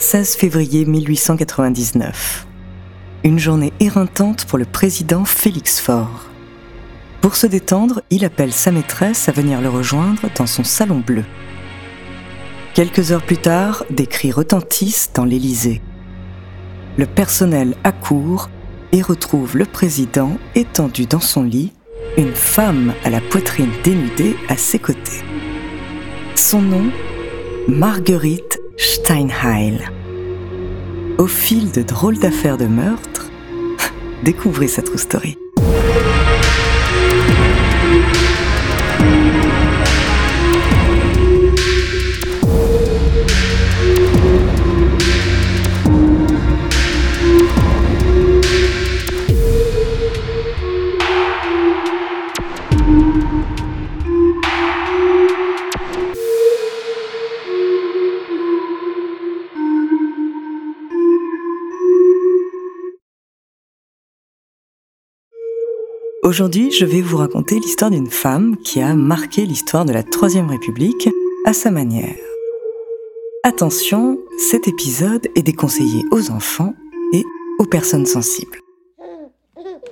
16 février 1899. Une journée éreintante pour le président Félix Faure. Pour se détendre, il appelle sa maîtresse à venir le rejoindre dans son salon bleu. Quelques heures plus tard, des cris retentissent dans l'Élysée. Le personnel accourt et retrouve le président étendu dans son lit, une femme à la poitrine dénudée à ses côtés. Son nom, Marguerite Steinheil. Au fil de drôles d'affaires de meurtre, découvrez sa true story. Aujourd'hui, je vais vous raconter l'histoire d'une femme qui a marqué l'histoire de la Troisième République à sa manière. Attention, cet épisode est déconseillé aux enfants et aux personnes sensibles.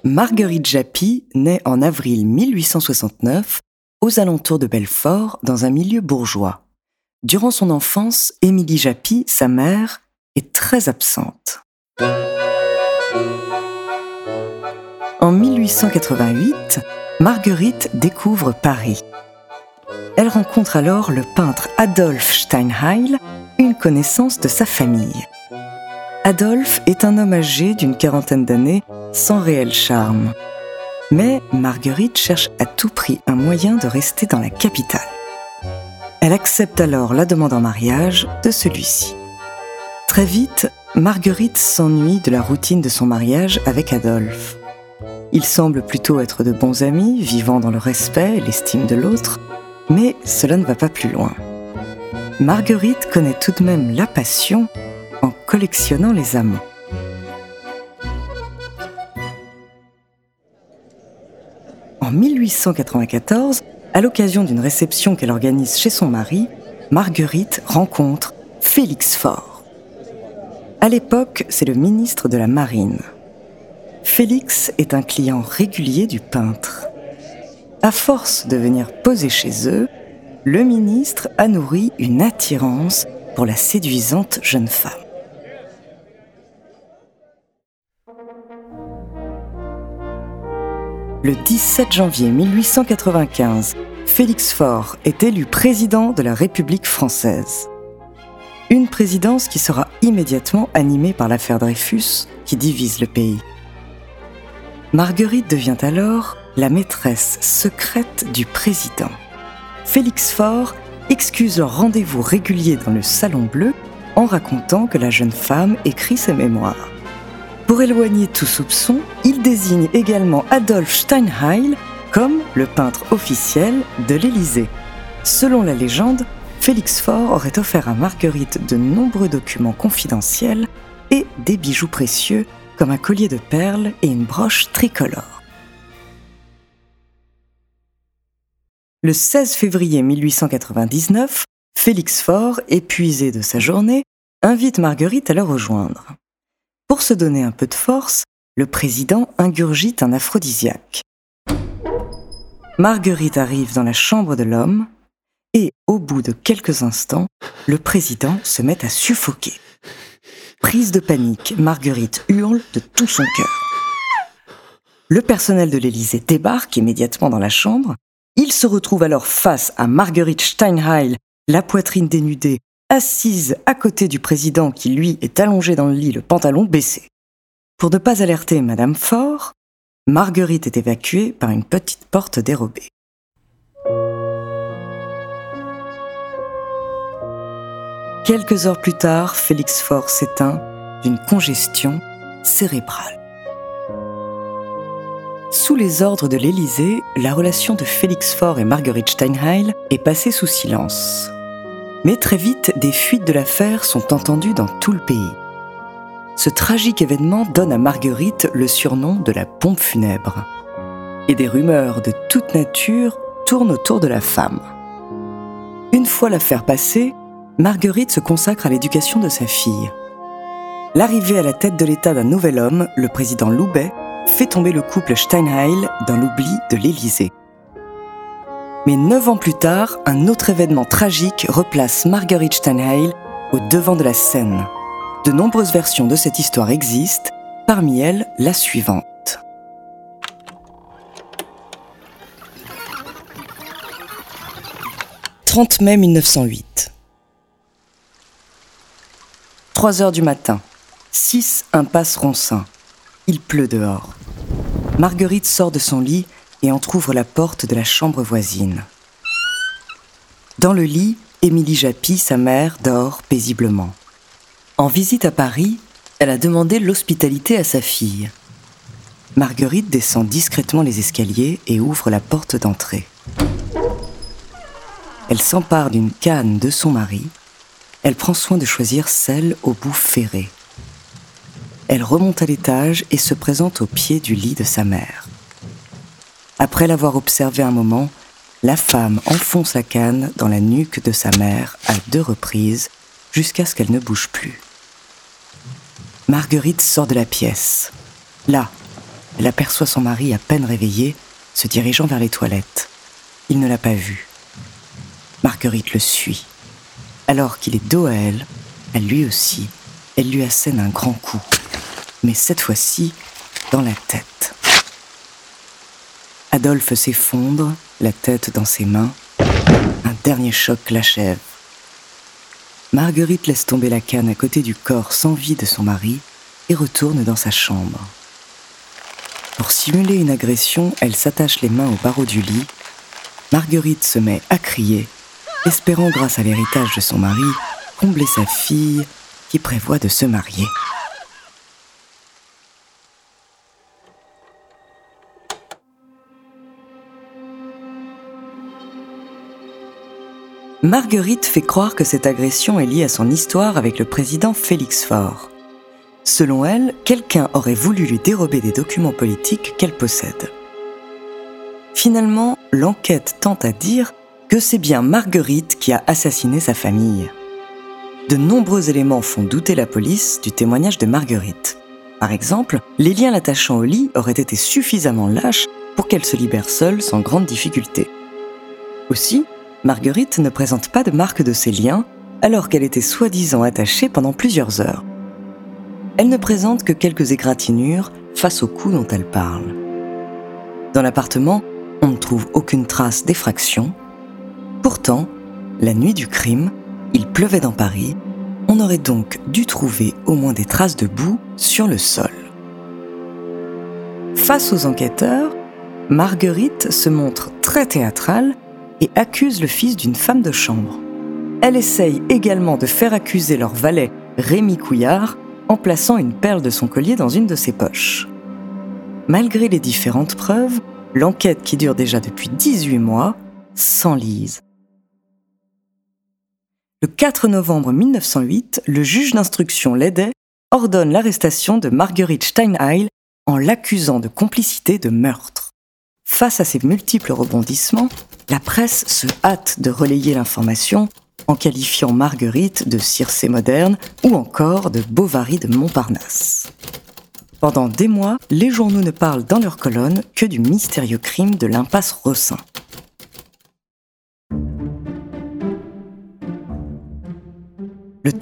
Marguerite Japy naît en avril 1869 aux alentours de Belfort dans un milieu bourgeois. Durant son enfance, Émilie Japy, sa mère, est très absente. 1888, Marguerite découvre Paris. Elle rencontre alors le peintre Adolphe Steinheil, une connaissance de sa famille. Adolphe est un homme âgé d'une quarantaine d'années, sans réel charme. Mais Marguerite cherche à tout prix un moyen de rester dans la capitale. Elle accepte alors la demande en mariage de celui-ci. Très vite, Marguerite s'ennuie de la routine de son mariage avec Adolphe. Ils semblent plutôt être de bons amis, vivant dans le respect et l'estime de l'autre, mais cela ne va pas plus loin. Marguerite connaît tout de même la passion en collectionnant les amants. En 1894, à l'occasion d'une réception qu'elle organise chez son mari, Marguerite rencontre Félix Faure. À l'époque, c'est le ministre de la Marine. Félix est un client régulier du peintre. À force de venir poser chez eux, le ministre a nourri une attirance pour la séduisante jeune femme. Le 17 janvier 1895, Félix Faure est élu président de la République française. Une présidence qui sera immédiatement animée par l'affaire Dreyfus qui divise le pays. Marguerite devient alors la maîtresse secrète du président. Félix Faure excuse leur rendez-vous régulier dans le Salon Bleu en racontant que la jeune femme écrit ses mémoires. Pour éloigner tout soupçon, il désigne également Adolphe Steinheil comme le peintre officiel de l'Élysée. Selon la légende, Félix Faure aurait offert à Marguerite de nombreux documents confidentiels et des bijoux précieux comme un collier de perles et une broche tricolore. Le 16 février 1899, Félix Faure, épuisé de sa journée, invite Marguerite à le rejoindre. Pour se donner un peu de force, le président ingurgite un aphrodisiaque. Marguerite arrive dans la chambre de l'homme et, au bout de quelques instants, le président se met à suffoquer. Prise de panique, Marguerite hurle de tout son cœur. Le personnel de l'Élysée débarque immédiatement dans la chambre. Il se retrouve alors face à Marguerite Steinheil, la poitrine dénudée, assise à côté du président qui, lui, est allongé dans le lit, le pantalon baissé. Pour ne pas alerter Madame Faure, Marguerite est évacuée par une petite porte dérobée. Quelques heures plus tard, Félix Faure s'éteint d'une congestion cérébrale. Sous les ordres de l'Élysée, la relation de Félix Faure et Marguerite Steinheil est passée sous silence. Mais très vite, des fuites de l'affaire sont entendues dans tout le pays. Ce tragique événement donne à Marguerite le surnom de la pompe funèbre. Et des rumeurs de toute nature tournent autour de la femme. Une fois l'affaire passée, Marguerite se consacre à l'éducation de sa fille. L'arrivée à la tête de l'État d'un nouvel homme, le président Loubet, fait tomber le couple Steinheil dans l'oubli de l'Élysée. Mais neuf ans plus tard, un autre événement tragique replace Marguerite Steinheil au devant de la scène. De nombreuses versions de cette histoire existent, parmi elles la suivante. « 30 mai 1908. 3 heures du matin. 6 impasse Roncin. Il pleut dehors. Marguerite sort de son lit et entr'ouvre la porte de la chambre voisine. Dans le lit, Émilie Japy, sa mère, dort paisiblement. En visite à Paris, elle a demandé l'hospitalité à sa fille. Marguerite descend discrètement les escaliers et ouvre la porte d'entrée. Elle s'empare d'une canne de son mari. Elle prend soin de choisir celle au bout ferré. Elle remonte à l'étage et se présente au pied du lit de sa mère. Après l'avoir observé un moment, la femme enfonce la canne dans la nuque de sa mère à deux reprises jusqu'à ce qu'elle ne bouge plus. Marguerite sort de la pièce. Là, elle aperçoit son mari à peine réveillé, se dirigeant vers les toilettes. Il ne l'a pas vu. Marguerite le suit. Alors qu'il est dos à elle, elle lui aussi, elle lui assène un grand coup mais cette fois-ci dans la tête. Adolphe s'effondre, la tête dans ses mains. Un dernier choc l'achève. Marguerite laisse tomber la canne à côté du corps sans vie de son mari et retourne dans sa chambre. Pour simuler une agression, elle s'attache les mains au barreau du lit. Marguerite se met à crier, espérant grâce à l'héritage de son mari combler sa fille qui prévoit de se marier. Marguerite fait croire que cette agression est liée à son histoire avec le président Félix Faure. Selon elle, quelqu'un aurait voulu lui dérober des documents politiques qu'elle possède. Finalement, l'enquête tente à dire que c'est bien Marguerite qui a assassiné sa famille. De nombreux éléments font douter la police du témoignage de Marguerite. Par exemple, les liens l'attachant au lit auraient été suffisamment lâches pour qu'elle se libère seule sans grande difficulté. Aussi, Marguerite ne présente pas de marque de ses liens alors qu'elle était soi-disant attachée pendant plusieurs heures. Elle ne présente que quelques égratignures face au coup dont elle parle. Dans l'appartement, on ne trouve aucune trace d'effraction. Pourtant, la nuit du crime, il pleuvait dans Paris, on aurait donc dû trouver au moins des traces de boue sur le sol. Face aux enquêteurs, Marguerite se montre très théâtrale et accuse le fils d'une femme de chambre. Elle essaye également de faire accuser leur valet Rémi Couillard en plaçant une perle de son collier dans une de ses poches. Malgré les différentes preuves, l'enquête qui dure déjà depuis 18 mois s'enlise. Le 4 novembre 1908, le juge d'instruction Ledet ordonne l'arrestation de Marguerite Steinheil en l'accusant de complicité de meurtre. Face à ces multiples rebondissements, la presse se hâte de relayer l'information en qualifiant Marguerite de Circé moderne ou encore de Bovary de Montparnasse. Pendant des mois, les journaux ne parlent dans leurs colonnes que du mystérieux crime de l'impasse Rossin.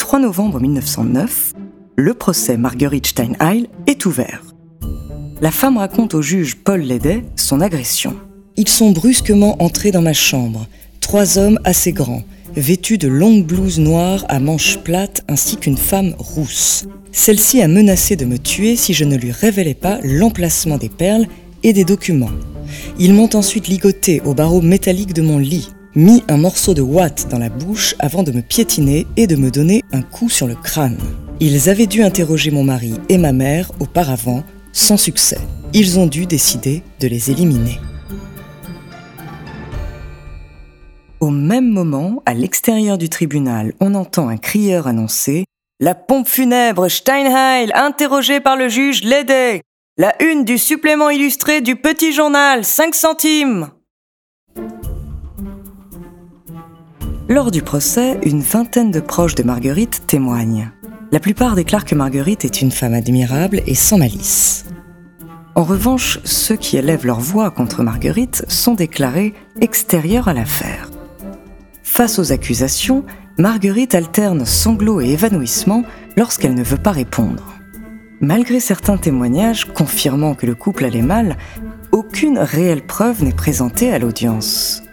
3 novembre 1909, le procès Marguerite Steinheil est ouvert. La femme raconte au juge Paul Lédet son agression. Ils sont brusquement entrés dans ma chambre, trois hommes assez grands, vêtus de longues blouses noires à manches plates ainsi qu'une femme rousse. Celle-ci a menacé de me tuer si je ne lui révélais pas l'emplacement des perles et des documents. Ils m'ont ensuite ligoté au barreau métallique de mon lit, mis un morceau de ouate dans la bouche avant de me piétiner et de me donner un coup sur le crâne. Ils avaient dû interroger mon mari et ma mère auparavant, sans succès. Ils ont dû décider de les éliminer. Au même moment, à l'extérieur du tribunal, on entend un crieur annoncer La pompe funèbre Steinheil, interrogée par le juge Lédé. La une du supplément illustré du petit journal, 5 centimes. Lors du procès, une vingtaine de proches de Marguerite témoignent. La plupart déclarent que Marguerite est une femme admirable et sans malice. En revanche, ceux qui élèvent leur voix contre Marguerite sont déclarés extérieurs à l'affaire. Face aux accusations, Marguerite alterne sanglots et évanouissements lorsqu'elle ne veut pas répondre. Malgré certains témoignages confirmant que le couple allait mal, aucune réelle preuve n'est présentée à l'audience.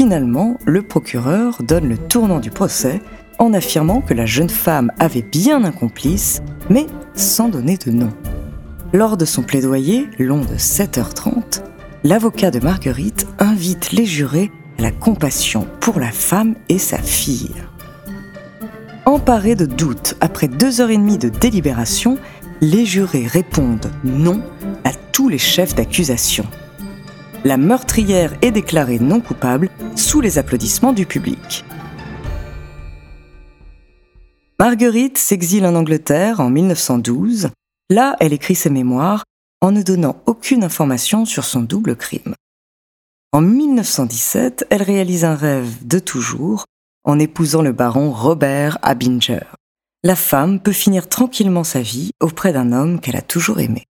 Finalement, le procureur donne le tournant du procès en affirmant que la jeune femme avait bien un complice, mais sans donner de nom. Lors de son plaidoyer, long de 7h30, l'avocat de Marguerite invite les jurés la compassion pour la femme et sa fille. Emparés de doutes, après deux heures et demie de délibération, les jurés répondent non à tous les chefs d'accusation. La meurtrière est déclarée non coupable sous les applaudissements du public. Marguerite s'exile en Angleterre en 1912. Là, elle écrit ses mémoires en ne donnant aucune information sur son double crime. En 1917, elle réalise un rêve de toujours en épousant le baron Robert Abinger. La femme peut finir tranquillement sa vie auprès d'un homme qu'elle a toujours aimé.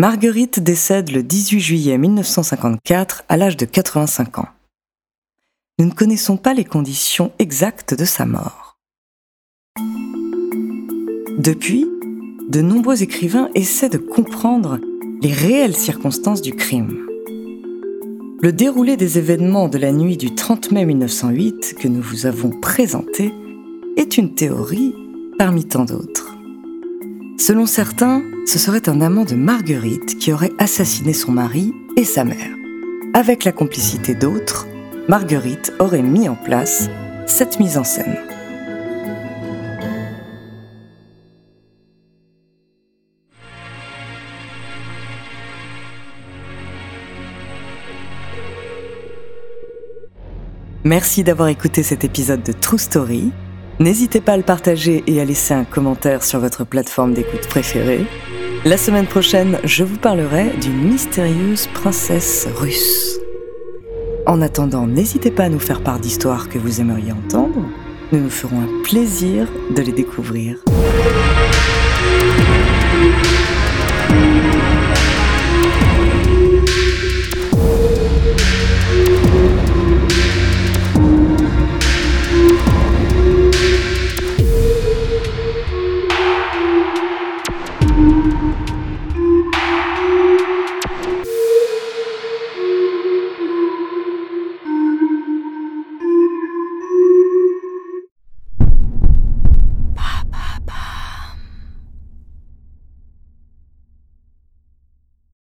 Marguerite décède le 18 juillet 1954 à l'âge de 85 ans. Nous ne connaissons pas les conditions exactes de sa mort. Depuis, de nombreux écrivains essaient de comprendre les réelles circonstances du crime. Le déroulé des événements de la nuit du 30 mai 1908 que nous vous avons présenté est une théorie parmi tant d'autres. Selon certains, ce serait un amant de Marguerite qui aurait assassiné son mari et sa mère. Avec la complicité d'autres, Marguerite aurait mis en place cette mise en scène. Merci d'avoir écouté cet épisode de True Story. N'hésitez pas à le partager et à laisser un commentaire sur votre plateforme d'écoute préférée. La semaine prochaine, je vous parlerai d'une mystérieuse princesse russe. En attendant, n'hésitez pas à nous faire part d'histoires que vous aimeriez entendre. Nous nous ferons un plaisir de les découvrir.